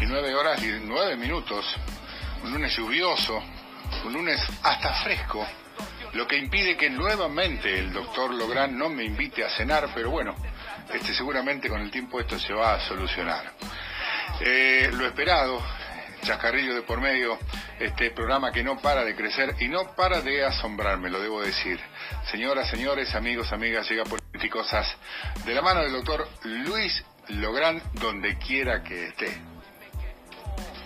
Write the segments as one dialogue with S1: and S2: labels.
S1: 19 horas y 9 minutos, un lunes lluvioso, un lunes hasta fresco, lo que impide que nuevamente el doctor Lográn no me invite a cenar, pero bueno, este, seguramente con el tiempo esto se va a solucionar. Eh, lo esperado, chascarrillo de por medio, este programa que no para de crecer y no para de asombrarme, lo debo decir. Señoras, señores, amigos, amigas, llega Politicosas de la mano del doctor Luis Lográn, donde quiera que esté.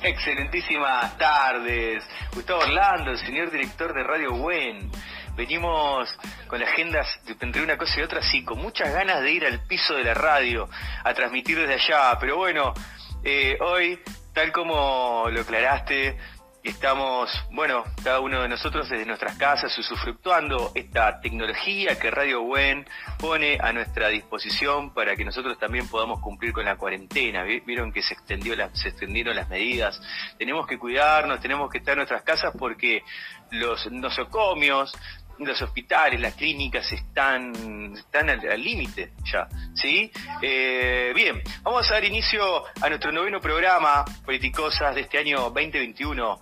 S2: Excelentísimas tardes. Gustavo Orlando, el señor director de Radio Buen. Venimos con agendas entre una cosa y otra, sí, con muchas ganas de ir al piso de la radio, a transmitir desde allá. Pero bueno, eh, hoy, tal como lo aclaraste, estamos, bueno, cada uno de nosotros desde nuestras casas usufructuando esta tecnología que Radio Buen pone a nuestra disposición para que nosotros también podamos cumplir con la cuarentena. Vieron que se extendió se extendieron las medidas. Tenemos que cuidarnos, tenemos que estar en nuestras casas porque los nosocomios, los hospitales, las clínicas están, están al límite ya, ¿sí? Eh, bien, vamos a dar inicio a nuestro noveno programa, Politicosas, de este año 2021.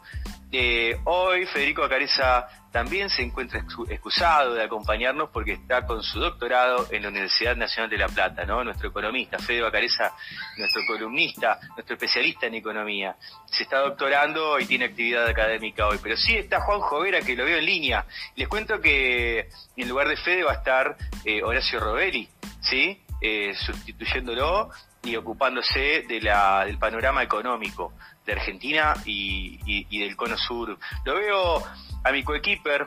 S2: Eh, hoy Federico Acareza también se encuentra excusado de acompañarnos porque está con su doctorado en la Universidad Nacional de La Plata, ¿no? Nuestro economista, Federico Acareza, nuestro columnista, nuestro especialista en economía. Se está doctorando y tiene actividad académica hoy. Pero sí está Juan Jovera, que lo veo en línea. Les cuento que en lugar de Fede va a estar eh, Horacio Robelli, ¿sí? Eh, sustituyéndolo y ocupándose de la, del panorama económico de Argentina y, del Cono Sur. Lo veo a mi coequiper,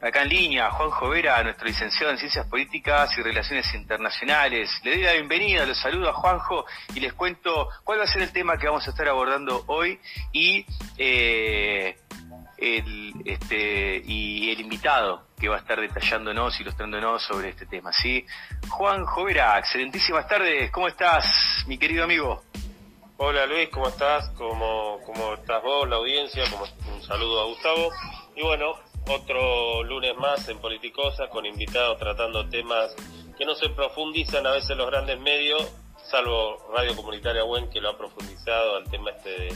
S2: acá en línea, Juan Jovera, nuestro licenciado en Ciencias Políticas y Relaciones Internacionales. Le doy la bienvenida, los saludo a Juanjo y les cuento cuál va a ser el tema que vamos a estar abordando hoy y eh, el, este, y el invitado que va a estar detallándonos, ilustrándonos sobre este tema, ¿sí? Juan Jovera, excelentísimas tardes, ¿cómo estás, mi querido amigo?
S3: Hola Luis, ¿cómo estás? ¿Cómo, cómo estás vos, la audiencia? un saludo a Gustavo. Y bueno, otro lunes más en Politicosa con invitados tratando temas que no se profundizan a veces los grandes medios, salvo Radio Comunitaria Buen que lo ha profundizado al tema este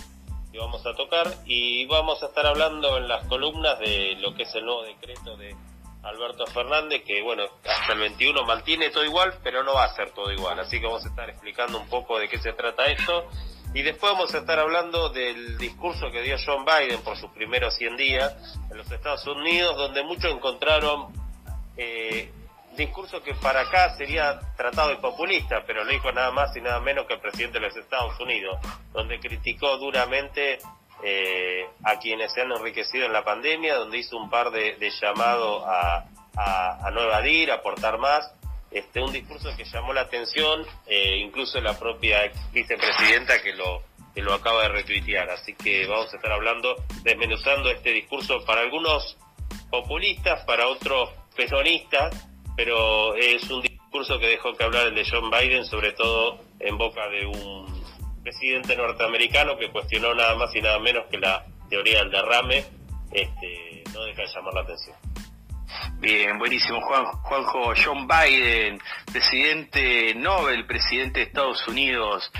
S3: que vamos a tocar. Y vamos a estar hablando en las columnas de lo que es el nuevo decreto de Alberto Fernández, que bueno, hasta el 21 mantiene todo igual, pero no va a ser todo igual. Así que vamos a estar explicando un poco de qué se trata esto y después vamos a estar hablando del discurso que dio John Biden por sus primeros 100 días en los Estados Unidos, donde muchos encontraron eh, discurso que para acá sería tratado de populista, pero lo dijo nada más y nada menos que el presidente de los Estados Unidos, donde criticó duramente eh, a quienes se han enriquecido en la pandemia, donde hizo un par de, llamados a, a, no evadir, a aportar más, este, un discurso que llamó la atención, eh, incluso la propia vicepresidenta que lo, que lo acaba de retuitear. Así que vamos a estar hablando, desmenuzando este discurso para algunos populistas, para otros peronistas, pero es un discurso que dejó que hablar el de John Biden, sobre todo en boca de un presidente norteamericano que cuestionó nada más y nada menos que la teoría del derrame, este, no deja de llamar la atención.
S2: Bien, buenísimo, Juan, Juanjo. John Biden, presidente Nobel, presidente de Estados Unidos,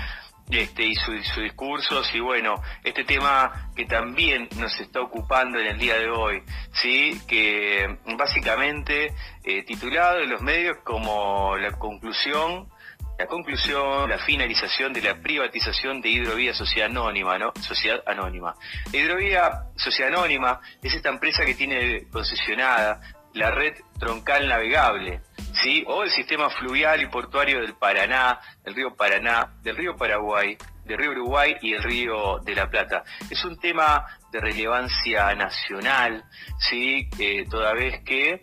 S2: este, y sus su discursos, y bueno, este tema que también nos está ocupando en el día de hoy, ¿sí? Que básicamente eh, titulado en los medios como la conclusión la conclusión, la finalización de la privatización de Hidrovía Sociedad Anónima, ¿no? Sociedad Anónima. Hidrovía Sociedad Anónima es esta empresa que tiene concesionada la red troncal navegable, ¿sí? o el sistema fluvial y portuario del Paraná, del río Paraná, del río Paraguay, del río Uruguay y el río de la Plata. Es un tema de relevancia nacional, ¿sí? toda vez que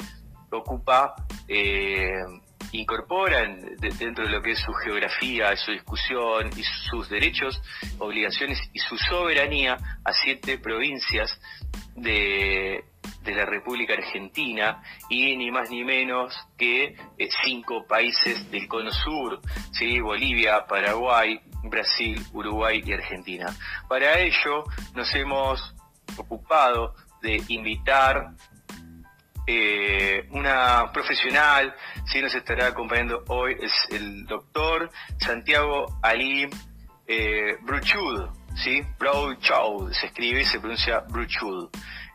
S2: ocupa, eh, incorpora dentro de lo que es su geografía, su discusión y sus derechos, obligaciones y su soberanía a siete provincias de República Argentina y ni más ni menos que eh, cinco países del cono sur, ¿sí? Bolivia, Paraguay, Brasil, Uruguay y Argentina. Para ello nos hemos ocupado de invitar eh, una profesional, si nos estará acompañando hoy, es el doctor Santiago Ali eh, Bruchud, ¿sí? Bruchud se escribe, se pronuncia Bruchud.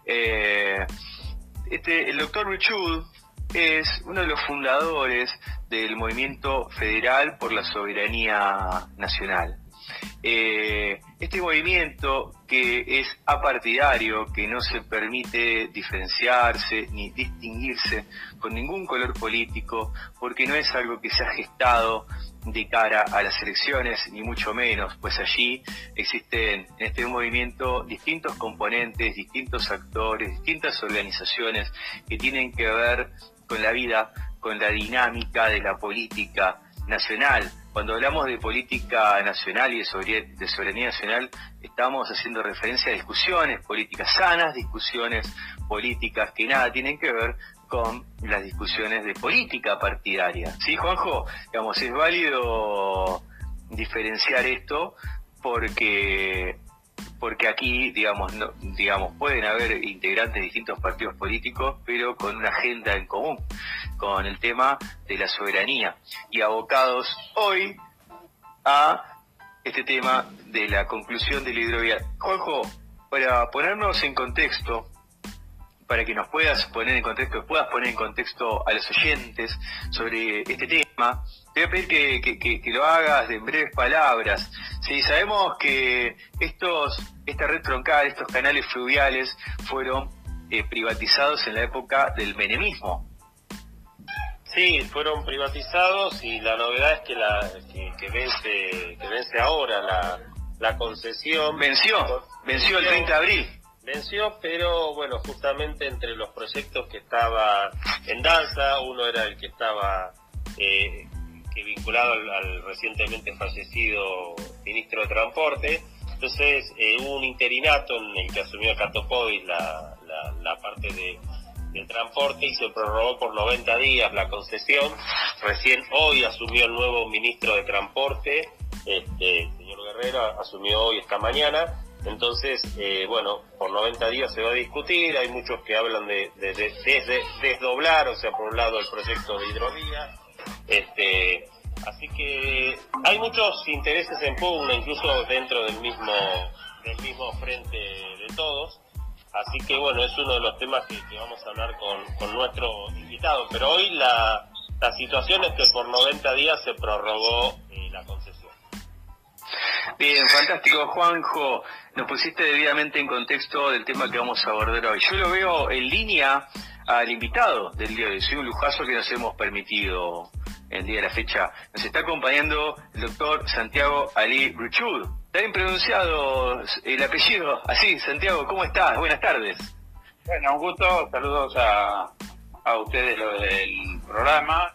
S2: Eh, este, el doctor Bruchud es uno de los fundadores del movimiento federal por la soberanía nacional. Eh, este movimiento que es apartidario, que no se permite diferenciarse ni distinguirse con ningún color político, porque no es algo que se ha gestado de cara a las elecciones, ni mucho menos, pues allí existen en este movimiento distintos componentes, distintos actores, distintas organizaciones que tienen que ver con la vida, con la dinámica de la política nacional. Cuando hablamos de política nacional y de soberanía nacional, estamos haciendo referencia a discusiones políticas sanas, discusiones políticas que nada tienen que ver con las discusiones de política partidaria. ¿Sí, Juanjo? Digamos, es válido diferenciar esto porque porque aquí, digamos, no, digamos, pueden haber integrantes de distintos partidos políticos, pero con una agenda en común, con el tema de la soberanía, y abocados hoy a este tema de la conclusión del hidrovía. Juanjo, para ponernos en contexto, para que nos puedas poner en contexto, puedas poner en contexto a los oyentes sobre este tema, te voy a pedir que, lo hagas en breves palabras. Si sabemos que estos, esta red troncal, estos canales fluviales fueron eh, privatizados en la época del menemismo.
S3: Sí, fueron privatizados y la novedad es que la que, vence que vence ahora la, la concesión.
S2: Venció, venció el 30 de abril
S3: pero bueno, justamente entre los proyectos que estaba en danza, uno era el que estaba eh, que vinculado al, recientemente fallecido ministro de Transporte, entonces eh, hubo un interinato en el que asumió Catopovis la, la, parte de, del transporte y se prorrogó por 90 días la concesión. Recién hoy asumió el nuevo ministro de Transporte, este, el señor Guerrero, asumió hoy esta mañana entonces, eh, bueno, por 90 días se va a discutir, hay muchos que hablan de, desdoblar, o sea, por un lado el proyecto de hidrovía, este, así que hay muchos intereses en pugna, incluso dentro del mismo, frente de todos, así que bueno, es uno de los temas que, vamos a hablar con, nuestro invitado, pero hoy la, la situación es que por 90 días se prorrogó eh, la concesión.
S2: Bien, fantástico, Juanjo. Nos pusiste debidamente en contexto del tema que vamos a abordar hoy. Yo lo veo en línea al invitado del día de hoy. Soy un lujazo que nos hemos permitido el día de la fecha. Nos está acompañando el doctor Santiago Ali Bruchud. Está bien pronunciado el apellido. Así, Santiago, ¿cómo estás? Buenas tardes.
S4: Bueno, un gusto. Saludos a, a ustedes, los del programa,